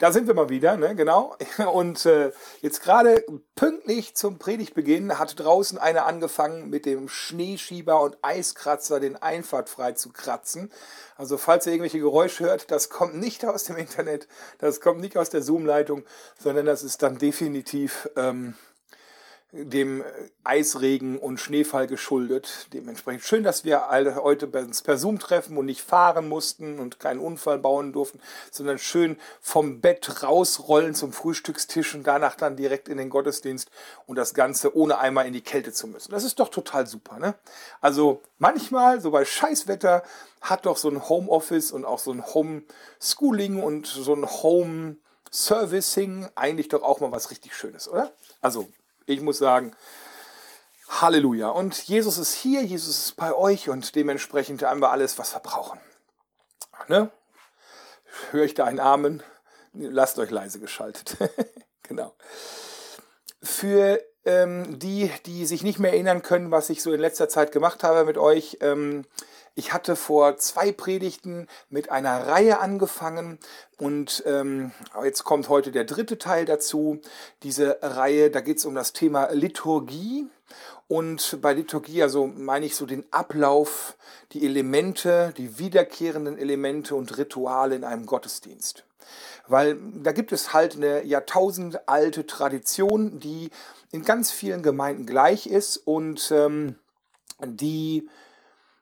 Da sind wir mal wieder, ne? genau. Und äh, jetzt gerade pünktlich zum Predigtbeginn hat draußen einer angefangen, mit dem Schneeschieber und Eiskratzer den Einfahrt frei zu kratzen. Also falls ihr irgendwelche Geräusche hört, das kommt nicht aus dem Internet, das kommt nicht aus der Zoom-Leitung, sondern das ist dann definitiv ähm, dem Eisregen und Schneefall geschuldet. Dementsprechend schön, dass wir alle heute per Zoom treffen und nicht fahren mussten und keinen Unfall bauen durften, sondern schön vom Bett rausrollen zum Frühstückstisch und danach dann direkt in den Gottesdienst und das Ganze ohne einmal in die Kälte zu müssen. Das ist doch total super, ne? Also manchmal, so bei Scheißwetter, hat doch so ein Homeoffice und auch so ein Homeschooling und so ein Home Servicing eigentlich doch auch mal was richtig Schönes, oder? Also ich muss sagen, Halleluja. Und Jesus ist hier, Jesus ist bei euch und dementsprechend haben wir alles, was wir brauchen. Ne? Höre ich da einen Amen? Lasst euch leise geschaltet. genau. Für ähm, die, die sich nicht mehr erinnern können, was ich so in letzter Zeit gemacht habe mit euch, ähm, ich hatte vor zwei Predigten mit einer Reihe angefangen und ähm, jetzt kommt heute der dritte Teil dazu. Diese Reihe, da geht es um das Thema Liturgie. Und bei Liturgie, also meine ich so den Ablauf, die Elemente, die wiederkehrenden Elemente und Rituale in einem Gottesdienst. Weil da gibt es halt eine jahrtausendalte Tradition, die in ganz vielen Gemeinden gleich ist und ähm, die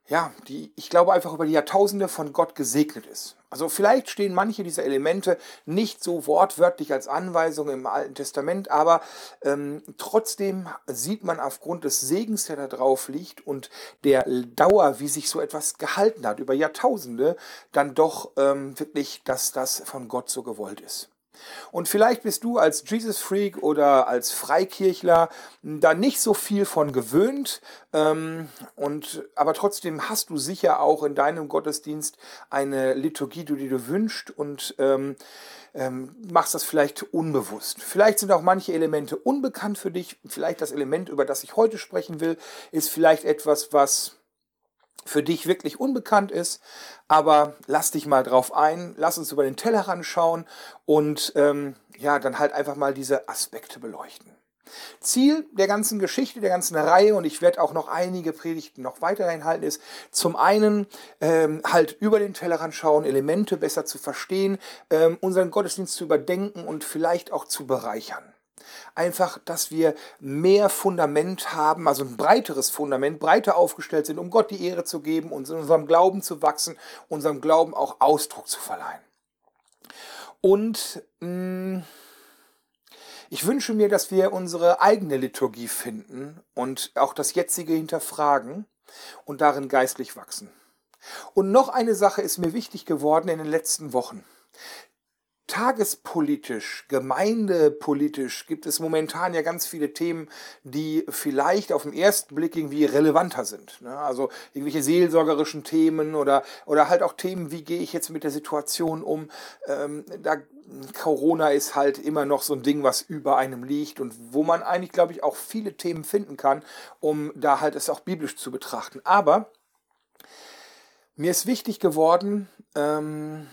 ja, die, ich glaube, einfach über die Jahrtausende von Gott gesegnet ist. Also vielleicht stehen manche dieser Elemente nicht so wortwörtlich als Anweisung im Alten Testament, aber ähm, trotzdem sieht man aufgrund des Segens, der da drauf liegt und der Dauer, wie sich so etwas gehalten hat über Jahrtausende, dann doch ähm, wirklich, dass das von Gott so gewollt ist. Und vielleicht bist du als Jesus Freak oder als Freikirchler da nicht so viel von gewöhnt. Ähm, und, aber trotzdem hast du sicher auch in deinem Gottesdienst eine Liturgie, die du wünschst und ähm, ähm, machst das vielleicht unbewusst. Vielleicht sind auch manche Elemente unbekannt für dich. Vielleicht das Element, über das ich heute sprechen will, ist vielleicht etwas, was für dich wirklich unbekannt ist, aber lass dich mal drauf ein, lass uns über den Tellerrand schauen und ähm, ja, dann halt einfach mal diese Aspekte beleuchten. Ziel der ganzen Geschichte, der ganzen Reihe, und ich werde auch noch einige Predigten noch weiterhin halten, ist zum einen ähm, halt über den Tellerrand schauen, Elemente besser zu verstehen, ähm, unseren Gottesdienst zu überdenken und vielleicht auch zu bereichern einfach, dass wir mehr Fundament haben, also ein breiteres Fundament, breiter aufgestellt sind, um Gott die Ehre zu geben und in unserem Glauben zu wachsen, unserem Glauben auch Ausdruck zu verleihen. Und mh, mm, ich wünsche mir, dass wir unsere eigene Liturgie finden und auch das jetzige hinterfragen und darin geistlich wachsen. Und noch eine Sache ist mir wichtig geworden in den letzten Wochen tagespolitisch, gemeindepolitisch gibt es momentan ja ganz viele Themen, die vielleicht auf den ersten Blick irgendwie relevanter sind. Ne? Also irgendwelche seelsorgerischen Themen oder, oder halt auch Themen, wie gehe ich jetzt mit der Situation um. Ähm, da Corona ist halt immer noch so ein Ding, was über einem liegt und wo man eigentlich, glaube ich, auch viele Themen finden kann, um da halt es auch biblisch zu betrachten. Aber mir ist wichtig geworden, ähm,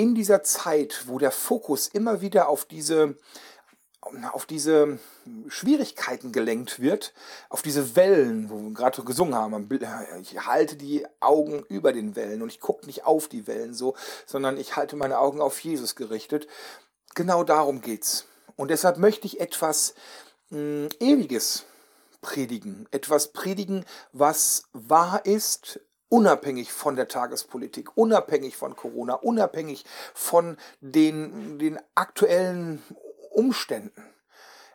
in dieser Zeit, wo der Fokus immer wieder auf diese auf diese Schwierigkeiten gelenkt wird, auf diese Wellen, wo wir gerade gesungen haben. Ich halte die Augen über den Wellen und ich gucke nicht auf die Wellen so, sondern ich halte meine Augen auf Jesus gerichtet. Genau darum geht's. Und deshalb möchte ich etwas mh, hm, Ewiges predigen. Etwas predigen, was wahr ist, unabhängig von der Tagespolitik, unabhängig von Corona, unabhängig von den, den aktuellen Umständen.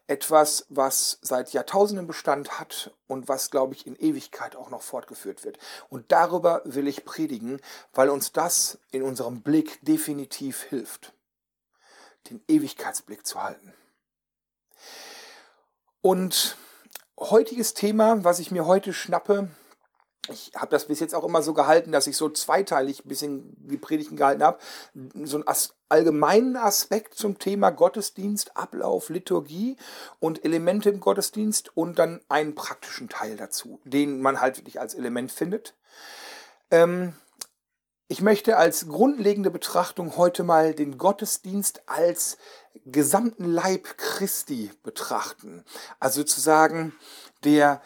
Etwas, was seit Jahrtausenden Bestand hat und was, glaube ich, in Ewigkeit auch noch fortgeführt wird. Und darüber will ich predigen, weil uns das in unserem Blick definitiv hilft, den Ewigkeitsblick zu halten. Und heutiges Thema, was ich mir heute schnappe, ich habe das bis jetzt auch immer so gehalten, dass ich so zweiteilig ein bisschen die Predigten gehalten habe. So einen as allgemeinen Aspekt zum Thema Gottesdienst, Ablauf, Liturgie und Elemente im Gottesdienst und dann einen praktischen Teil dazu, den man halt wirklich als Element findet. Ähm, Ich möchte als grundlegende Betrachtung heute mal den Gottesdienst als gesamten Leib Christi betrachten. Also zu sagen, der,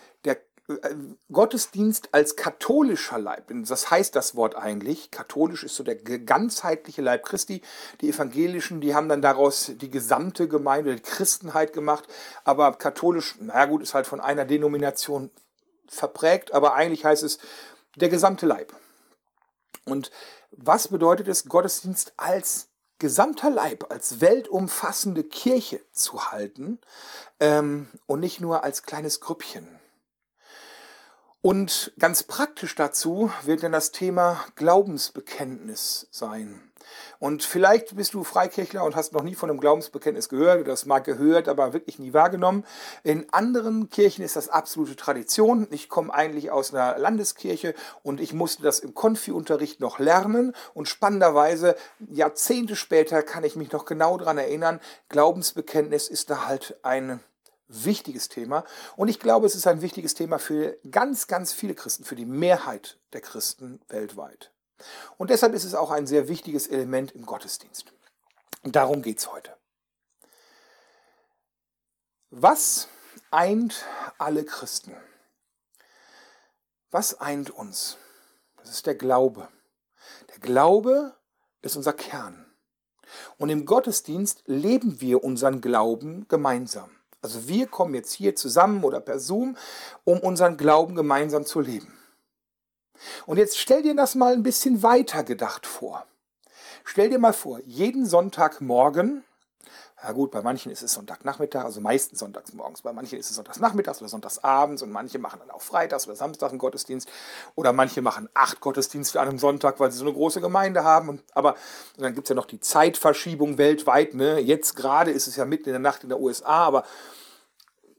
Gottesdienst als katholischer Leib, das heißt das Wort eigentlich, katholisch ist so der ganzheitliche Leib Christi, die Evangelischen, die haben dann daraus die gesamte Gemeinde, die Christenheit gemacht, aber katholisch, na gut, ist halt von einer Denomination verprägt, aber eigentlich heißt es der gesamte Leib. Und was bedeutet es, Gottesdienst als gesamter Leib, als weltumfassende Kirche zu halten? Ähm, und nicht nur als kleines Grüppchen? Und ganz praktisch dazu wird dann das Thema Glaubensbekenntnis sein. Und vielleicht bist du Freikirchler und hast noch nie von einem Glaubensbekenntnis gehört, das mag gehört, aber wirklich nie wahrgenommen. In anderen Kirchen ist das absolute Tradition. Ich komme eigentlich aus einer Landeskirche und ich musste das im Konfi-Unterricht noch lernen. Und spannenderweise, Jahrzehnte später kann ich mich noch genau daran erinnern, Glaubensbekenntnis ist da halt ein wichtiges Thema. Und ich glaube, es ist ein wichtiges Thema für ganz, ganz viele Christen, für die Mehrheit der Christen weltweit. Und deshalb ist es auch ein sehr wichtiges Element im Gottesdienst. Und darum geht es heute. Was eint alle Christen? Was eint uns? Das ist der Glaube. Der Glaube ist unser Kern. Und im Gottesdienst leben wir unseren Glauben gemeinsam. Also wir kommen jetzt hier zusammen oder per Zoom, um unseren Glauben gemeinsam zu leben. Und jetzt stell dir das mal ein bisschen weiter gedacht vor. Stell dir mal vor, jeden Sonntagmorgen, ja gut, bei manchen ist es Sonntagnachmittag, also meistens sonntagsmorgens, bei manchen ist es sonntagsnachmittags oder sonntagsabends und manche machen dann auch freitags oder samstags einen Gottesdienst oder manche machen acht Gottesdienste an einem Sonntag, weil sie so eine große Gemeinde haben. Und, aber und dann gibt es ja noch die Zeitverschiebung weltweit. Ne? Jetzt gerade ist es ja mitten in der Nacht in der USA, aber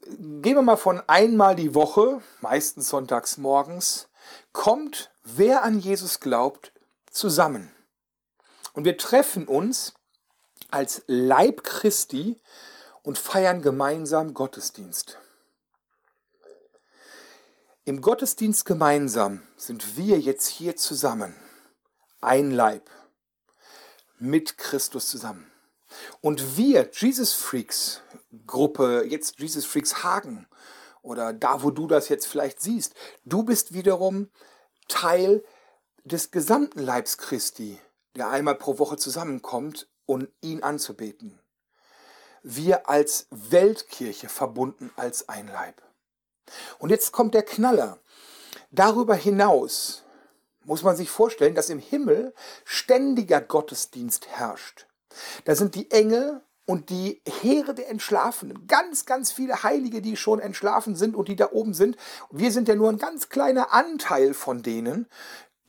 gehen wir mal von einmal die Woche, meistens sonntags morgens, kommt, wer an Jesus glaubt, zusammen. Und wir treffen uns als Leib Christi und feiern gemeinsam Gottesdienst. Im Gottesdienst gemeinsam sind wir jetzt hier zusammen, ein Leib, mit Christus zusammen. Und wir, Jesus Freaks Gruppe, jetzt Jesus Freaks Hagen, oder da, wo du das jetzt vielleicht siehst. Du bist wiederum Teil des gesamten Leibs Christi, der einmal pro Woche zusammenkommt, um ihn anzubeten. Wir als Weltkirche verbunden als ein Leib. Und jetzt kommt der Knaller. Darüber hinaus muss man sich vorstellen, dass im Himmel ständiger Gottesdienst herrscht. Da sind die Engel und die Heere der Entschlafenen, ganz, ganz viele Heilige, die schon entschlafen sind und die da oben sind. Wir sind ja nur ein ganz kleiner Anteil von denen,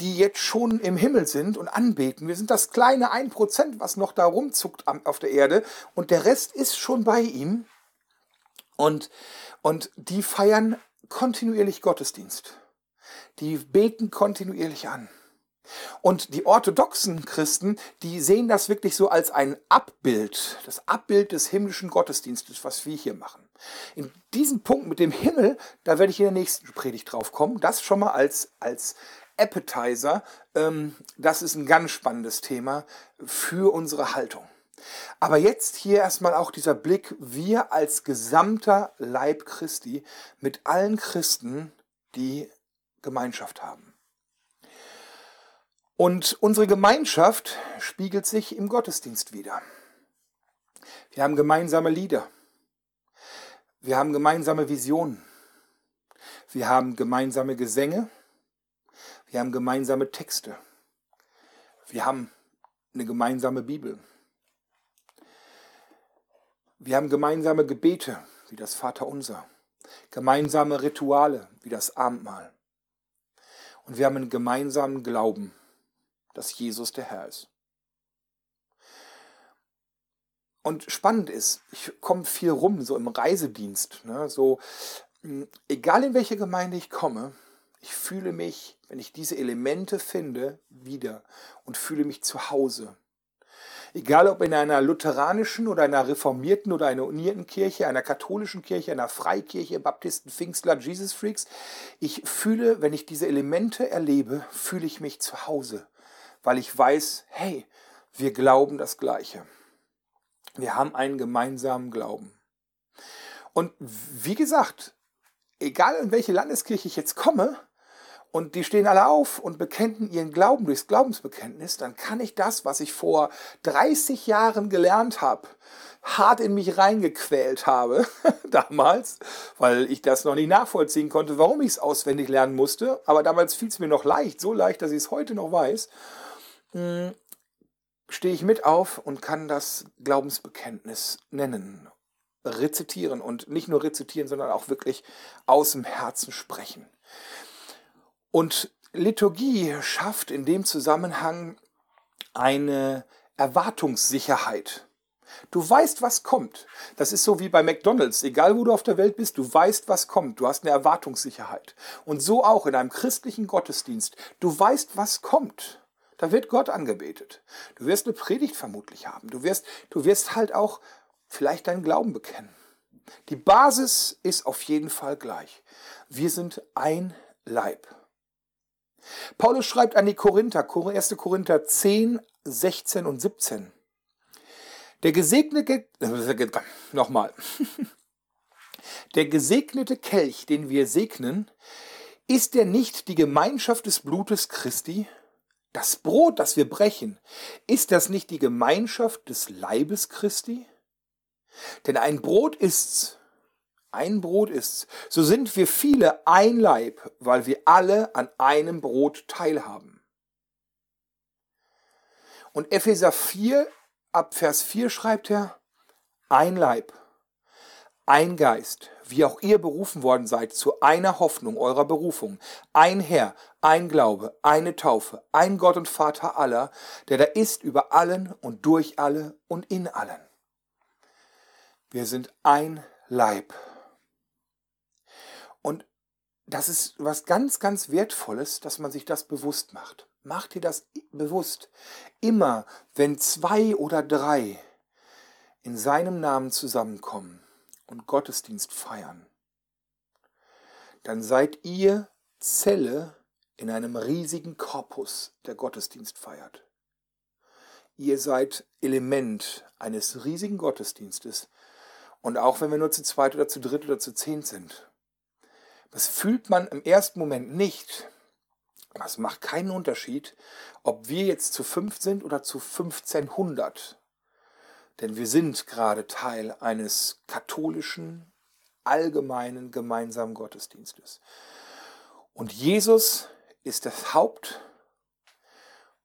die jetzt schon im Himmel sind und anbeten. Wir sind das kleine 1%, was noch da rumzuckt auf der Erde und der Rest ist schon bei ihm. Und, und die feiern kontinuierlich Gottesdienst. Die beten kontinuierlich an. Und die orthodoxen Christen, die sehen das wirklich so als ein Abbild, das Abbild des himmlischen Gottesdienstes, was wir hier machen. In diesem Punkt mit dem Himmel, da werde ich in der nächsten Predigt drauf kommen. Das schon mal als, als Appetizer. Ähm, das ist ein ganz spannendes Thema für unsere Haltung. Aber jetzt hier erstmal auch dieser Blick, wir als gesamter Leib Christi mit allen Christen, die Gemeinschaft haben. Und unsere Gemeinschaft spiegelt sich im Gottesdienst wieder. Wir haben gemeinsame Lieder. Wir haben gemeinsame Visionen. Wir haben gemeinsame Gesänge. Wir haben gemeinsame Texte. Wir haben eine gemeinsame Bibel. Wir haben gemeinsame Gebete, wie das Vaterunser. Gemeinsame Rituale, wie das Abendmahl. Und wir haben einen gemeinsamen Glauben dass Jesus der Herr ist. Und spannend ist, ich komme viel rum, so im Reisedienst. Ne, so, hm, egal in welche Gemeinde ich komme, ich fühle mich, wenn ich diese Elemente finde, wieder und fühle mich zu Hause. Egal ob in einer lutheranischen oder einer reformierten oder einer unierten Kirche, einer katholischen Kirche, einer Freikirche, Baptisten, Pfingstler, Jesus Freaks, ich fühle, wenn ich diese Elemente erlebe, fühle ich mich zu Hause weil ich weiß, hey, wir glauben das Gleiche. Wir haben einen gemeinsamen Glauben. Und wie gesagt, egal in welche Landeskirche ich jetzt komme, und die stehen alle auf und bekennen ihren Glauben durchs Glaubensbekenntnis, dann kann ich das, was ich vor 30 Jahren gelernt habe, hart in mich reingequält habe, damals, weil ich das noch nicht nachvollziehen konnte, warum ich es auswendig lernen musste. Aber damals fiel es mir noch leicht, so leicht, dass ich es heute noch weiß. Hm, stehe ich mit auf und kann das Glaubensbekenntnis nennen, rezitieren und nicht nur rezitieren, sondern auch wirklich aus dem Herzen sprechen. Und Liturgie schafft in dem Zusammenhang eine Erwartungssicherheit. Du weißt, was kommt. Das ist so wie bei McDonald's. Egal, wo du auf der Welt bist, du weißt, was kommt. Du hast eine Erwartungssicherheit. Und so auch in einem christlichen Gottesdienst. Du weißt, was kommt. Da wird Gott angebetet. Du wirst eine Predigt vermutlich haben. Du wirst, du wirst halt auch vielleicht deinen Glauben bekennen. Die Basis ist auf jeden Fall gleich. Wir sind ein Leib. Paulus schreibt an die Korinther, 1. Korinther 10, 16 und 17. Der gesegnete, nochmal, der gesegnete Kelch, den wir segnen, ist der nicht die Gemeinschaft des Blutes Christi? Das Brot, das wir brechen, ist das nicht die Gemeinschaft des Leibes Christi? Denn ein Brot ist's, ein Brot ist's. So sind wir viele ein Leib, weil wir alle an einem Brot teilhaben. Und Epheser 4 ab Vers 4 schreibt er, ein Leib, ein Geist, wie auch ihr berufen worden seid zu einer Hoffnung eurer Berufung, ein Herr, ein Glaube, eine Taufe, ein Gott und Vater aller, der da ist über allen und durch alle und in allen. Wir sind ein Leib. Und das ist was ganz, ganz Wertvolles, dass man sich das bewusst macht. Mach dir das bewusst. Immer, wenn zwei oder drei in seinem Namen zusammenkommen und Gottesdienst feiern, dann seid ihr Zelle in einem riesigen Korpus, der Gottesdienst feiert. Ihr seid Element eines riesigen Gottesdienstes. Und auch wenn wir nur zu zweit oder zu dritt oder zu zehn sind, das fühlt man im ersten Moment nicht. Das macht keinen Unterschied, ob wir jetzt zu fünf sind oder zu 1500. Denn wir sind gerade Teil eines katholischen, allgemeinen, gemeinsamen Gottesdienstes. Und Jesus ist das Haupt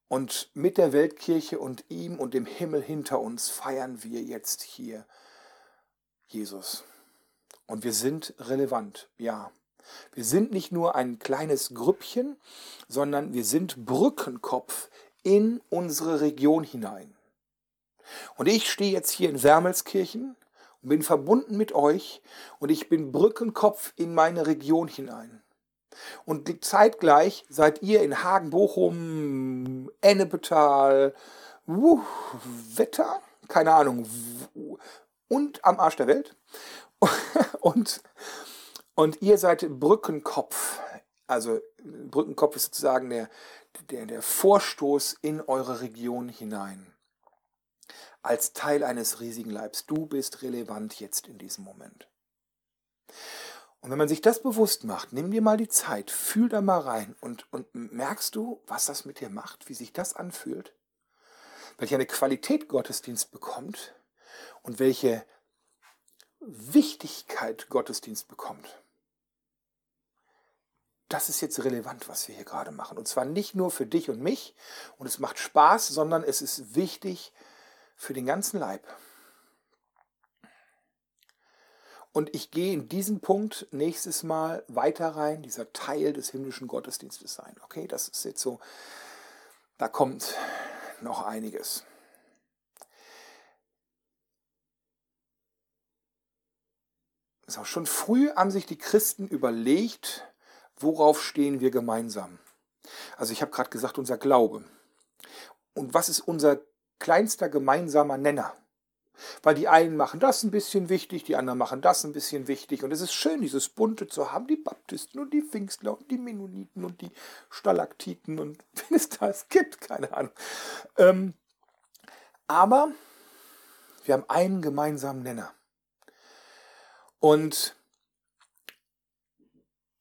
und mit der Weltkirche und ihm und dem Himmel hinter uns feiern wir jetzt hier Jesus. Und wir sind relevant, ja. Wir sind nicht nur ein kleines Grüppchen, sondern wir sind Brückenkopf in unsere Region hinein. Und ich stehe jetzt hier in Wermelskirchen und bin verbunden mit euch und ich bin Brückenkopf in meine Region hinein. Und zeitgleich seid ihr in Hagen, Bochum, Ennepetal, uh, Wetter, keine Ahnung, und am Arsch der Welt. und und ihr seid Brückenkopf. Also Brückenkopf ist sozusagen der, der, der Vorstoß in eure Region hinein. Als Teil eines riesigen Leibs. Du bist relevant jetzt in diesem Moment. Und wenn man sich das bewusst macht, nimm dir mal die Zeit, fühl da mal rein und, und merkst du, was das mit dir macht, wie sich das anfühlt? Welche eine Qualität Gottesdienst bekommt und welche Wichtigkeit Gottesdienst bekommt das ist jetzt relevant, was wir hier gerade machen. Und zwar nicht nur für dich und mich und es macht Spaß, sondern es ist wichtig für den ganzen Leib. Und ich gehe in diesen Punkt nächstes Mal weiter rein, dieser Teil des himmlischen Gottesdienstes sein. Okay, das ist jetzt so, da kommt noch einiges. So, schon früh haben sich die Christen überlegt, worauf stehen wir gemeinsam? Also ich habe gerade gesagt, unser Glaube. Und was ist unser kleinster gemeinsamer Nenner? Weil die einen machen das ein bisschen wichtig, die anderen machen das ein bisschen wichtig. Und es ist schön, dieses Bunte zu haben, die Baptisten und die Pfingstler und die Mennoniten und die Stalaktiten und wenn es das gibt, keine Ahnung. Ähm, aber wir haben einen gemeinsamen Nenner. Und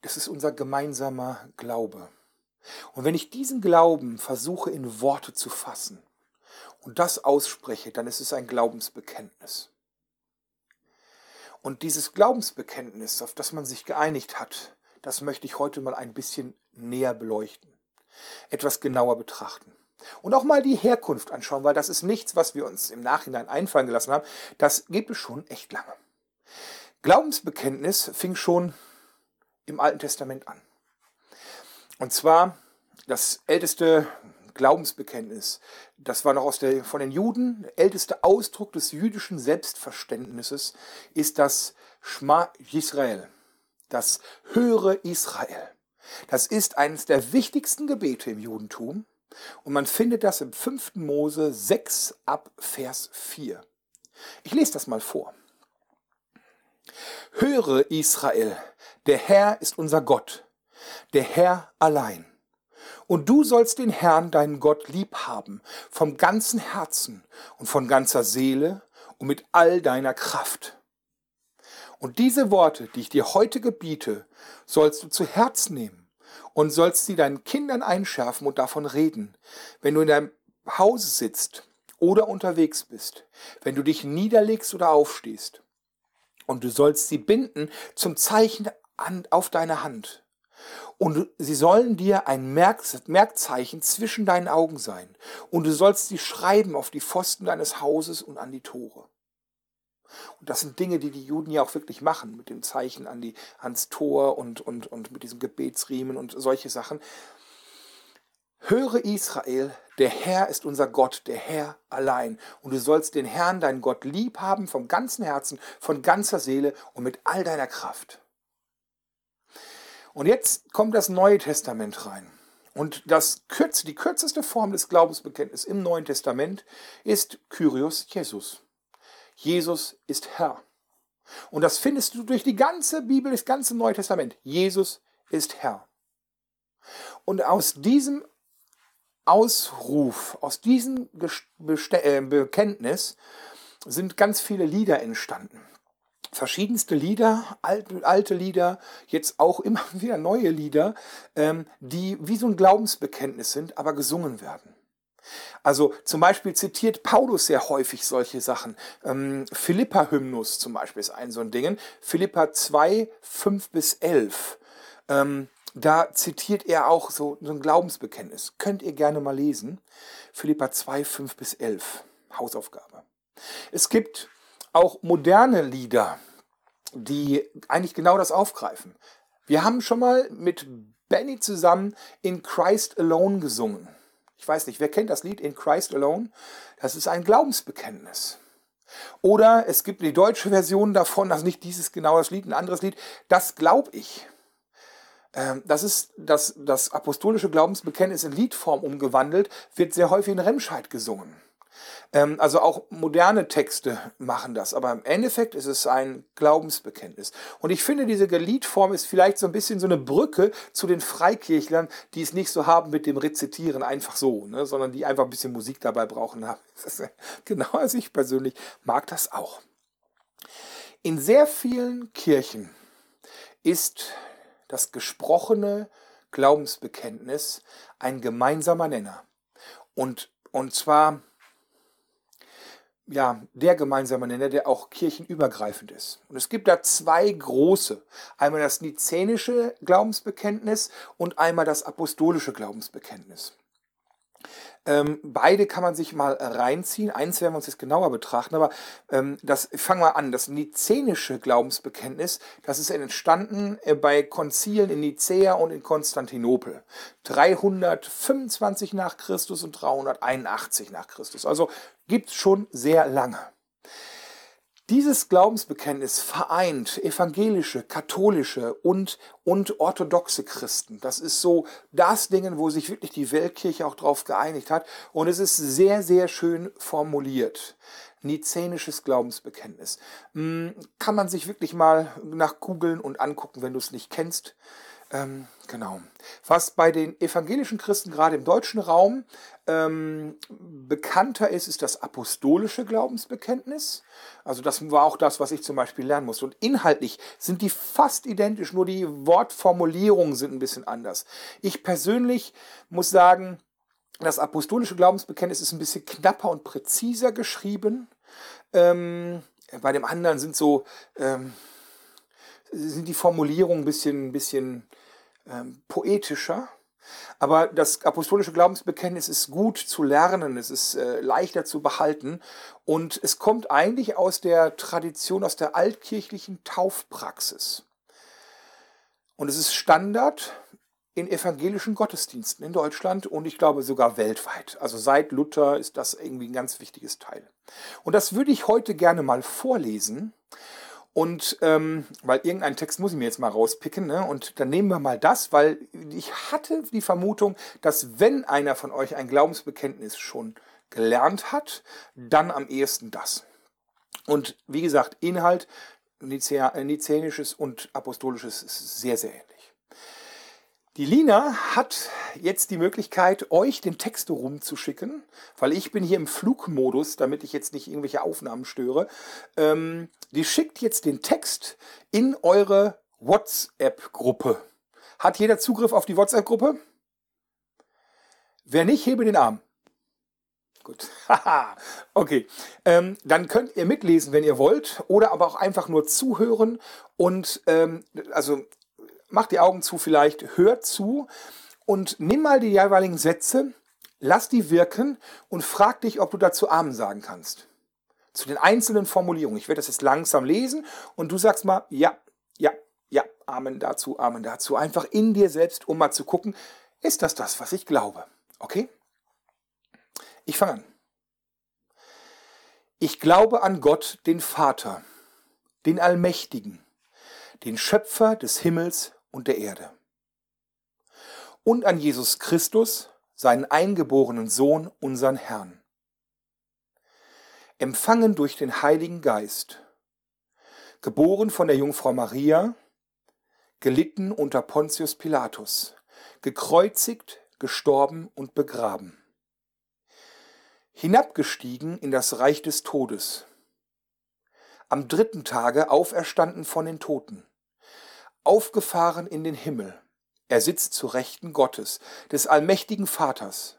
es ist unser gemeinsamer Glaube. Und wenn ich diesen Glauben versuche in Worte zu fassen und das ausspreche, dann ist es ein Glaubensbekenntnis. Und dieses Glaubensbekenntnis, auf das man sich geeinigt hat, das möchte ich heute mal ein bisschen näher beleuchten, etwas genauer betrachten. Und auch mal die Herkunft anschauen, weil das ist nichts, was wir uns im Nachhinein einfallen gelassen haben. Das gibt es schon echt lange. Glaubensbekenntnis fing schon im Alten Testament an. Und zwar das älteste Glaubensbekenntnis, das war noch aus der, von den Juden, der älteste Ausdruck des jüdischen Selbstverständnisses ist das Schma Israel, das Höre Israel. Das ist eines der wichtigsten Gebete im Judentum und man findet das im 5. Mose 6 ab Vers 4. Ich lese das mal vor. Höre Israel, der Herr ist unser Gott, der Herr allein. Und du sollst den Herrn, deinen Gott, lieb haben, vom ganzen Herzen und von ganzer Seele und mit all deiner Kraft. Und diese Worte, die ich dir heute gebiete, sollst du zu Herz nehmen und sollst sie deinen Kindern einschärfen und davon reden, wenn du in deinem Hause sitzt oder unterwegs bist, wenn du dich niederlegst oder aufstehst. Und du sollst sie binden zum Zeichen an, auf deine Hand. Und sie sollen dir ein Merk Merkzeichen zwischen deinen Augen sein. Und du sollst sie schreiben auf die Pfosten deines Hauses und an die Tore. Und das sind Dinge, die die Juden ja auch wirklich machen, mit dem Zeichen an die, ans Tor und, und, und mit diesem Gebetsriemen und solche Sachen. Höre Israel, der Herr ist unser Gott, der Herr allein. Und du sollst den Herrn, deinen Gott, lieb haben vom ganzen Herzen, von ganzer Seele und mit all deiner Kraft. Und jetzt kommt das Neue Testament rein. Und das kürz, die kürzeste Form des Glaubensbekenntnisses im Neuen Testament ist Kyrios Jesus. Jesus ist Herr. Und das findest du durch die ganze Bibel, das ganze Neue Testament. Jesus ist Herr. Und aus diesem Ausruf, aus diesem äh, Bekenntnis sind ganz viele Lieder entstanden verschiedenste Lieder, alte, Lieder, jetzt auch immer wieder neue Lieder, ähm, die wie so ein Glaubensbekenntnis sind, aber gesungen werden. Also zum Beispiel zitiert Paulus sehr häufig solche Sachen. Ähm, Philippa-Hymnus zum Beispiel ist ein so ein Ding. Philippa 2, 5 bis 11. Ähm, da zitiert er auch so, so ein Glaubensbekenntnis. Könnt ihr gerne mal lesen. Philippa 2, 5 bis 11. Hausaufgabe. Es gibt auch moderne Lieder, die eigentlich genau das aufgreifen. Wir haben schon mal mit Benny zusammen in Christ Alone gesungen. Ich weiß nicht, wer kennt das Lied In Christ Alone? Das ist ein Glaubensbekenntnis. Oder es gibt die deutsche Version davon, also nicht dieses genau Lied, ein anderes Lied, das glaube ich. Ähm, das ist das, das apostolische Glaubensbekenntnis in Liedform umgewandelt, wird sehr häufig in Remscheid gesungen. Ähm, also auch moderne Texte machen das, aber im Endeffekt ist es ein Glaubensbekenntnis. Und ich finde, diese Liedform ist vielleicht so ein bisschen so eine Brücke zu den Freikirchlern, die es nicht so haben mit dem Rezitieren einfach so, ne, sondern die einfach ein bisschen Musik dabei brauchen. genau, also ich persönlich mag das auch. In sehr vielen Kirchen ist das gesprochene Glaubensbekenntnis ein gemeinsamer Nenner. Und, und zwar ja, der gemeinsame Nenner, der auch kirchenübergreifend ist. Und es gibt da zwei große. Einmal das nizänische Glaubensbekenntnis und einmal das apostolische Glaubensbekenntnis. Ähm, beide kann man sich mal reinziehen. Eins werden wir uns jetzt genauer betrachten, aber ähm, das fangen wir an. Das nizänische Glaubensbekenntnis, das ist entstanden äh, bei Konzilen in Nicäa und in Konstantinopel. 325 nach Christus und 381 nach Christus. Also gibt es schon sehr lange. Dieses Glaubensbekenntnis vereint evangelische, katholische und, und orthodoxe Christen. Das ist so das Ding, wo sich wirklich die Weltkirche auch drauf geeinigt hat. Und es ist sehr, sehr schön formuliert. Nizänisches Glaubensbekenntnis. Hm, kann man sich wirklich mal nach googeln und angucken, wenn du es nicht kennst. Ähm, genau. Was bei den evangelischen Christen gerade im deutschen Raum ähm, bekannter ist, ist das apostolische Glaubensbekenntnis. Also das war auch das, was ich zum Beispiel lernen musste. Und inhaltlich sind die fast identisch, nur die Wortformulierungen sind ein bisschen anders. Ich persönlich muss sagen, das apostolische Glaubensbekenntnis ist ein bisschen knapper und präziser geschrieben. Ähm, bei dem anderen sind so ähm, sind die Formulierungen ein bisschen, bisschen ähm, poetischer. Aber das apostolische Glaubensbekenntnis ist gut zu lernen, es ist äh, leichter zu behalten und es kommt eigentlich aus der Tradition, aus der altkirchlichen Taufpraxis. Und es ist Standard in evangelischen Gottesdiensten in Deutschland und ich glaube sogar weltweit. Also seit Luther ist das irgendwie ein ganz wichtiges Teil. Und das würde ich heute gerne mal vorlesen. Und ähm, weil irgendeinen Text muss ich mir jetzt mal rauspicken, ne? und dann nehmen wir mal das, weil ich hatte die Vermutung, dass wenn einer von euch ein Glaubensbekenntnis schon gelernt hat, dann am ehesten das. Und wie gesagt, Inhalt, Nizänisches und Apostolisches ist sehr, sehr. Die Lina hat jetzt die Möglichkeit, euch den Text rumzuschicken, weil ich bin hier im Flugmodus, damit ich jetzt nicht irgendwelche Aufnahmen störe. Ähm, die schickt jetzt den Text in eure WhatsApp-Gruppe. Hat jeder Zugriff auf die WhatsApp-Gruppe? Wer nicht, hebe den Arm. Gut. okay. Ähm, dann könnt ihr mitlesen, wenn ihr wollt, oder aber auch einfach nur zuhören. Und ähm, also mach die Augen zu vielleicht, hör zu und nimm mal die jeweiligen Sätze, lass die wirken und frag dich, ob du dazu Amen sagen kannst. Zu den einzelnen Formulierungen. Ich werde das jetzt langsam lesen und du sagst mal, ja, ja, ja, Amen dazu, Amen dazu. Einfach in dir selbst, um mal zu gucken, ist das das, was ich glaube? Okay? Ich fange an. Ich glaube an Gott, den Vater, den Allmächtigen, den Schöpfer des Himmels und der Erde. Und an Jesus Christus, seinen eingeborenen Sohn, unseren Herrn. Empfangen durch den Heiligen Geist, geboren von der Jungfrau Maria, gelitten unter Pontius Pilatus, gekreuzigt, gestorben und begraben, hinabgestiegen in das Reich des Todes, am dritten Tage auferstanden von den Toten, aufgefahren in den Himmel. Er sitzt zu Rechten Gottes, des allmächtigen Vaters.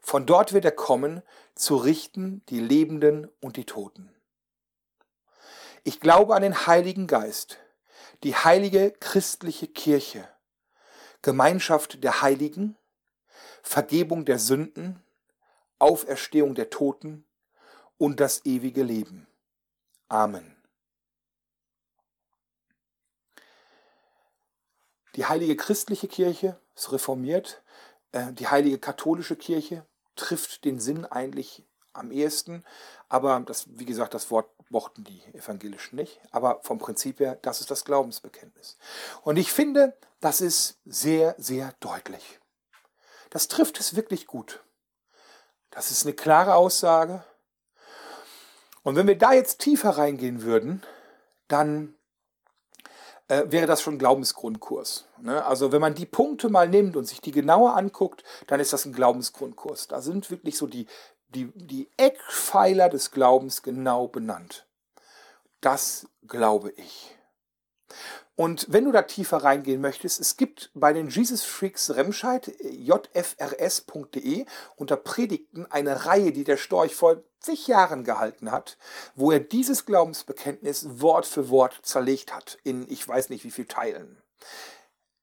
Von dort wird er kommen, zu richten die Lebenden und die Toten. Ich glaube an den Heiligen Geist, die heilige christliche Kirche, Gemeinschaft der Heiligen, Vergebung der Sünden, Auferstehung der Toten und das ewige Leben. Amen. Die heilige christliche Kirche ist reformiert. Äh, die heilige katholische Kirche trifft den Sinn eigentlich am ehesten. Aber das, wie gesagt, das Wort mochten die Evangelischen nicht. Aber vom Prinzip her, das ist das Glaubensbekenntnis. Und ich finde, das ist sehr, sehr deutlich. Das trifft es wirklich gut. Das ist eine klare Aussage. Und wenn wir da jetzt tiefer reingehen würden, dann äh, wäre das schon Glaubensgrundkurs. Ne? Also wenn man die Punkte mal nimmt und sich die genauer anguckt, dann ist das ein Glaubensgrundkurs. Da sind wirklich so die, die, die Eckpfeiler des Glaubens genau benannt. Das glaube ich. Und wenn du da tiefer reingehen möchtest, es gibt bei den Jesus Freaks Remscheid, jfrs.de, unter Predigten eine Reihe, die der Storch vor zig Jahren gehalten hat, wo er dieses Glaubensbekenntnis Wort für Wort zerlegt hat, in ich weiß nicht wie viel Teilen.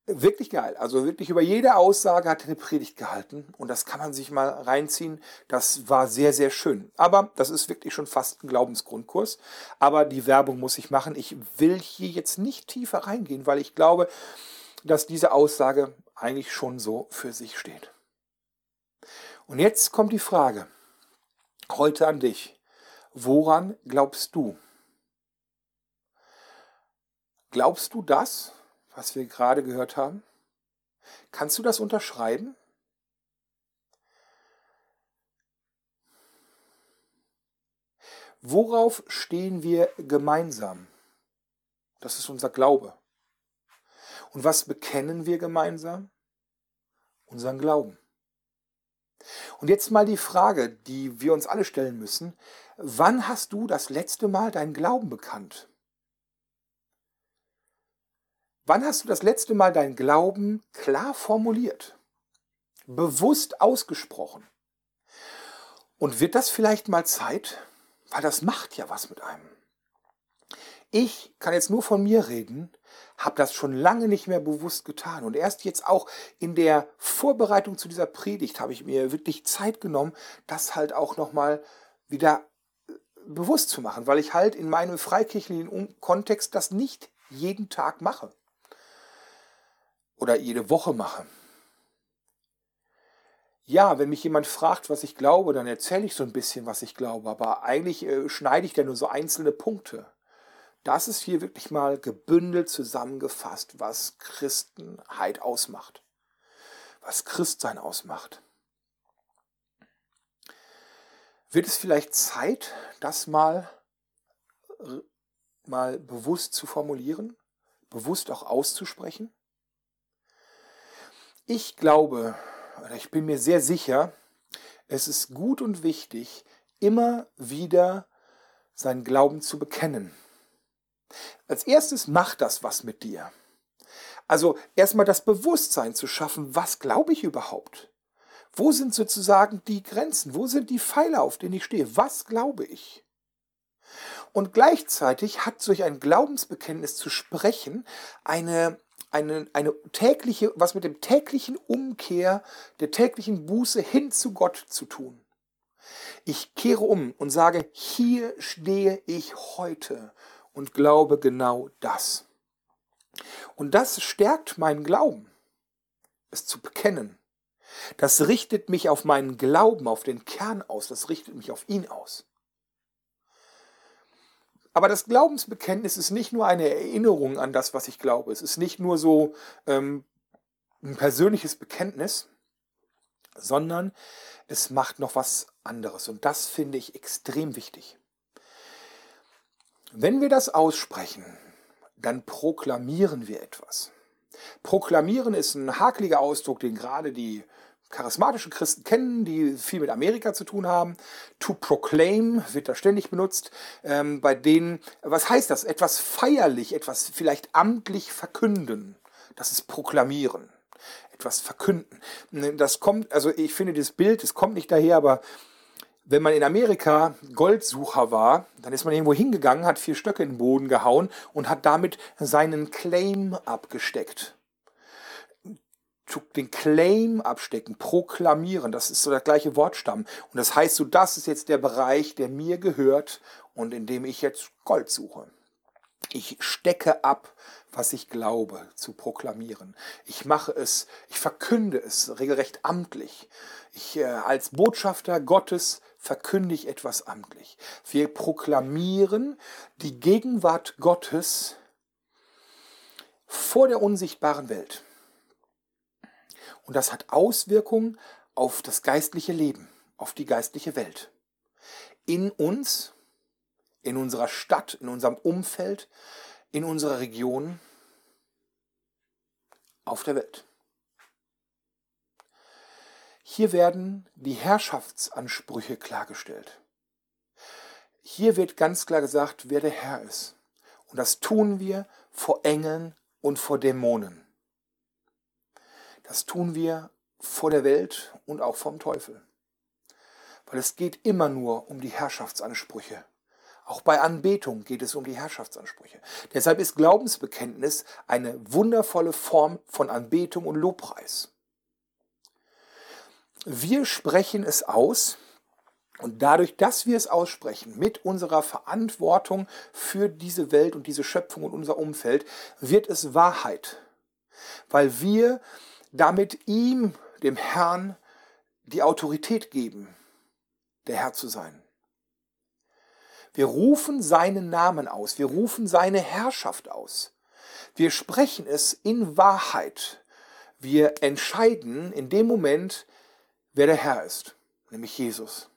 Wirklich geil. Also wirklich über jede Aussage hat er eine Predigt gehalten und das kann man sich mal reinziehen. Das war sehr, sehr schön. Aber das ist wirklich schon fast ein Glaubensgrundkurs. Aber die Werbung muss ich machen. Ich will hier jetzt nicht tiefer reingehen, weil ich glaube, dass diese Aussage eigentlich schon so für sich steht. Und jetzt kommt die Frage heute an dich. Woran glaubst du? Glaubst du das, was wir gerade gehört haben? Kannst du das unterschreiben? Worauf stehen wir gemeinsam? Das ist unser Glaube. Und was bekennen wir gemeinsam? Unseren Glauben. Und jetzt mal die Frage, die wir uns alle stellen müssen. Wann hast du das letzte Mal deinen Glauben bekannt? Wann hast du das letzte Mal deinen Glauben klar formuliert? Bewusst ausgesprochen? Und wird das vielleicht mal Zeit? Weil das macht ja was mit einem. Ich kann jetzt nur von mir reden, habe das schon lange nicht mehr bewusst getan. Und erst jetzt auch in der Vorbereitung zu dieser Predigt habe ich mir wirklich Zeit genommen, das halt auch nochmal wieder äh, bewusst zu machen, weil ich halt in meinem freikirchlichen Kontext das nicht jeden Tag mache oder jede Woche mache. Ja, wenn mich jemand fragt, was ich glaube, dann erzähle ich so ein bisschen, was ich glaube, aber eigentlich äh, schneide ich da nur so einzelne Punkte. Das ist hier wirklich mal gebündelt zusammengefasst, was Christenheit ausmacht, was Christsein ausmacht. Wird es vielleicht Zeit, das mal, mal bewusst zu formulieren, bewusst auch auszusprechen? Ich glaube, oder ich bin mir sehr sicher, es ist gut und wichtig, immer wieder seinen Glauben zu bekennen. Als erstes macht das was mit dir. Also erstmal das Bewusstsein zu schaffen, was glaube ich überhaupt? Wo sind sozusagen die Grenzen? Wo sind die Pfeiler, auf denen ich stehe? Was glaube ich? Und gleichzeitig hat durch ein Glaubensbekenntnis zu sprechen eine, eine, eine tägliche, was mit dem täglichen Umkehr, der täglichen Buße hin zu Gott zu tun. Ich kehre um und sage, hier stehe ich heute und glaube genau das. Und das stärkt meinen Glauben, es zu bekennen. Das richtet mich auf meinen Glauben, auf den Kern aus, das richtet mich auf ihn aus. Aber das Glaubensbekenntnis ist nicht nur eine Erinnerung an das, was ich glaube. Es ist nicht nur so ähm, ein persönliches Bekenntnis, sondern es macht noch was anderes. Und das finde ich extrem wichtig. Wenn wir das aussprechen, dann proklamieren wir etwas. Proklamieren ist ein hakeliger Ausdruck, den gerade die charismatischen Christen kennen, die viel mit Amerika zu tun haben. To proclaim wird da ständig benutzt. Ähm, bei denen, was heißt das? Etwas feierlich, etwas vielleicht amtlich verkünden. Das ist proklamieren. Etwas verkünden. Das kommt, also ich finde das Bild, es kommt nicht daher, aber wenn man in Amerika Goldsucher war, dann ist man irgendwo hingegangen, hat vier Stöcke in den Boden gehauen und hat damit seinen Claim abgesteckt. Den Claim abstecken, proklamieren, das ist so der gleiche Wortstamm. Und das heißt so, das ist jetzt der Bereich, der mir gehört und in dem ich jetzt Gold suche. Ich stecke ab, was ich glaube, zu proklamieren. Ich mache es, ich verkünde es regelrecht amtlich. Ich äh, als Botschafter Gottes verkündige etwas amtlich. Wir proklamieren die Gegenwart Gottes vor der unsichtbaren Welt. Und das hat Auswirkungen auf das geistliche Leben, auf die geistliche Welt. In uns, in unserer Stadt, in unserem Umfeld, in unserer Region, auf der Welt. Hier werden die Herrschaftsansprüche klargestellt. Hier wird ganz klar gesagt, wer der Herr ist. Und das tun wir vor Engeln und vor Dämonen. Das tun wir vor der Welt und auch vom Teufel. Weil es geht immer nur um die Herrschaftsansprüche. Auch bei Anbetung geht es um die Herrschaftsansprüche. Deshalb ist Glaubensbekenntnis eine wundervolle Form von Anbetung und Lobpreis. Wir sprechen es aus und dadurch, dass wir es aussprechen, mit unserer Verantwortung für diese Welt und diese Schöpfung und unser Umfeld, wird es Wahrheit. Weil wir damit ihm, dem Herrn, die Autorität geben, der Herr zu sein. Wir rufen seinen Namen aus, wir rufen seine Herrschaft aus. Wir sprechen es in Wahrheit. Wir entscheiden in dem Moment, wer der Herr ist, nämlich Jesus.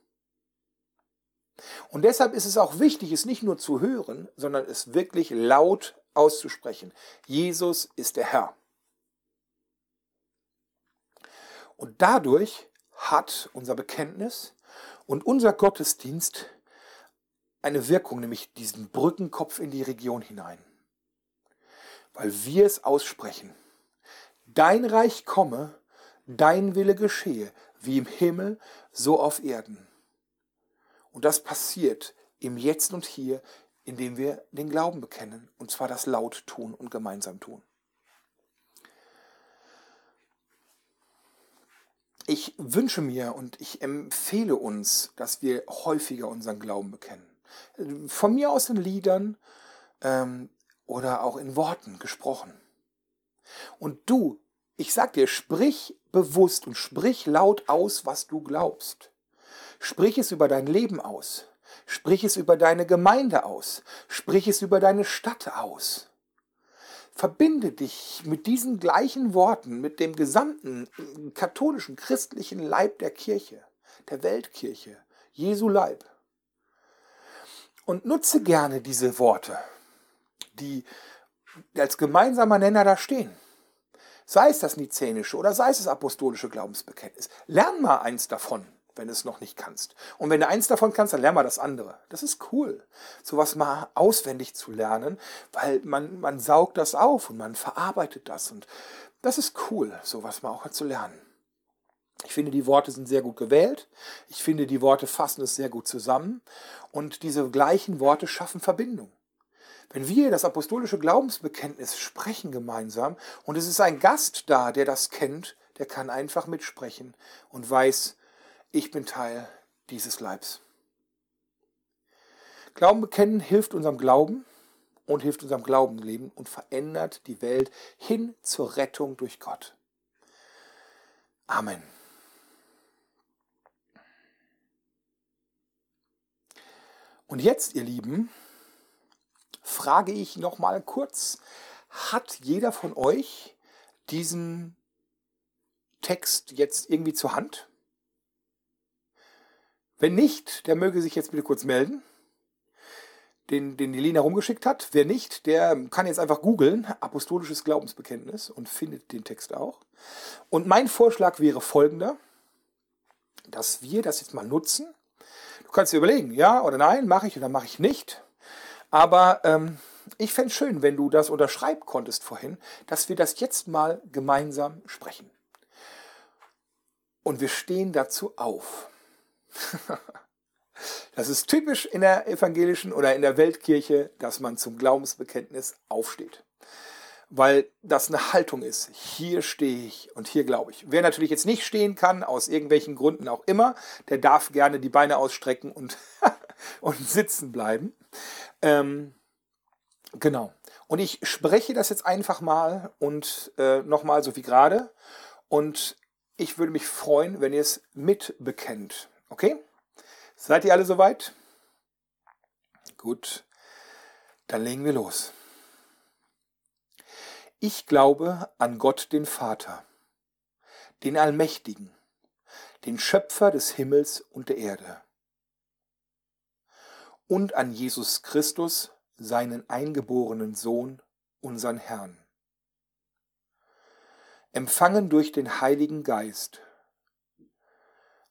Und deshalb ist es auch wichtig, es nicht nur zu hören, sondern es wirklich laut auszusprechen. Jesus ist der Herr. Und dadurch hat unser Bekenntnis und unser Gottesdienst eine Wirkung, nämlich diesen Brückenkopf in die Region hinein. Weil wir es aussprechen. Dein Reich komme, dein Wille geschehe, wie im Himmel, so auf Erden. Und das passiert im Jetzt und Hier, indem wir den Glauben bekennen, und zwar das laut tun und gemeinsam tun. Ich wünsche mir und ich empfehle uns, dass wir häufiger unseren Glauben bekennen. Von mir aus in Liedern ähm, oder auch in Worten gesprochen. Und du, ich sag dir, sprich bewusst und sprich laut aus, was du glaubst. Sprich es über dein Leben aus. Sprich es über deine Gemeinde aus. Sprich es über deine Stadt aus. Verbinde dich mit diesen gleichen Worten, mit dem gesamten katholischen, christlichen Leib der Kirche, der Weltkirche, Jesu Leib. Und nutze gerne diese Worte, die als gemeinsamer Nenner da stehen. Sei es das nizänische oder sei es das apostolische Glaubensbekenntnis. Lern mal eins davon wenn du es noch nicht kannst. Und wenn du eins davon kannst, dann lern mal das andere. Das ist cool, sowas mal auswendig zu lernen, weil man, man saugt das auf und man verarbeitet das. Und das ist cool, sowas mal auch zu lernen. Ich finde, die Worte sind sehr gut gewählt. Ich finde, die Worte fassen es sehr gut zusammen. Und diese gleichen Worte schaffen Verbindung. Wenn wir das apostolische Glaubensbekenntnis sprechen gemeinsam und es ist ein Gast da, der das kennt, der kann einfach mitsprechen und weiß, ich bin Teil dieses Leibs. Glauben bekennen hilft unserem Glauben und hilft unserem Glaubenleben und verändert die Welt hin zur Rettung durch Gott. Amen. Und jetzt, ihr Lieben, frage ich noch mal kurz, hat jeder von euch diesen Text jetzt irgendwie zur Hand? Wenn nicht, der möge sich jetzt bitte kurz melden, den, den die Lena rumgeschickt hat. Wer nicht, der kann jetzt einfach googeln, apostolisches Glaubensbekenntnis und findet den Text auch. Und mein Vorschlag wäre folgender, dass wir das jetzt mal nutzen. Du kannst dir überlegen, ja oder nein, mache ich oder mache ich nicht. Aber ähm, ich fände es schön, wenn du das unterschreiben konntest vorhin, dass wir das jetzt mal gemeinsam sprechen. Und wir stehen dazu auf. Das ist typisch in der evangelischen oder in der Weltkirche, dass man zum Glaubensbekenntnis aufsteht. Weil das eine Haltung ist. Hier stehe ich und hier glaube ich. Wer natürlich jetzt nicht stehen kann, aus irgendwelchen Gründen auch immer, der darf gerne die Beine ausstrecken und, und sitzen bleiben. Ähm, genau. Und ich spreche das jetzt einfach mal und äh, nochmal so wie gerade. Und ich würde mich freuen, wenn ihr es mitbekennt. Okay? Seid ihr alle soweit? Gut, dann legen wir los. Ich glaube an Gott den Vater, den Allmächtigen, den Schöpfer des Himmels und der Erde, und an Jesus Christus, seinen eingeborenen Sohn, unseren Herrn, empfangen durch den Heiligen Geist,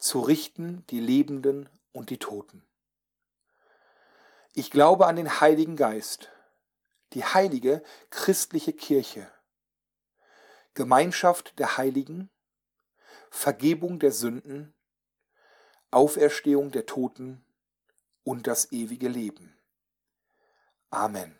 zu richten die Lebenden und die Toten. Ich glaube an den Heiligen Geist, die heilige christliche Kirche, Gemeinschaft der Heiligen, Vergebung der Sünden, Auferstehung der Toten und das ewige Leben. Amen.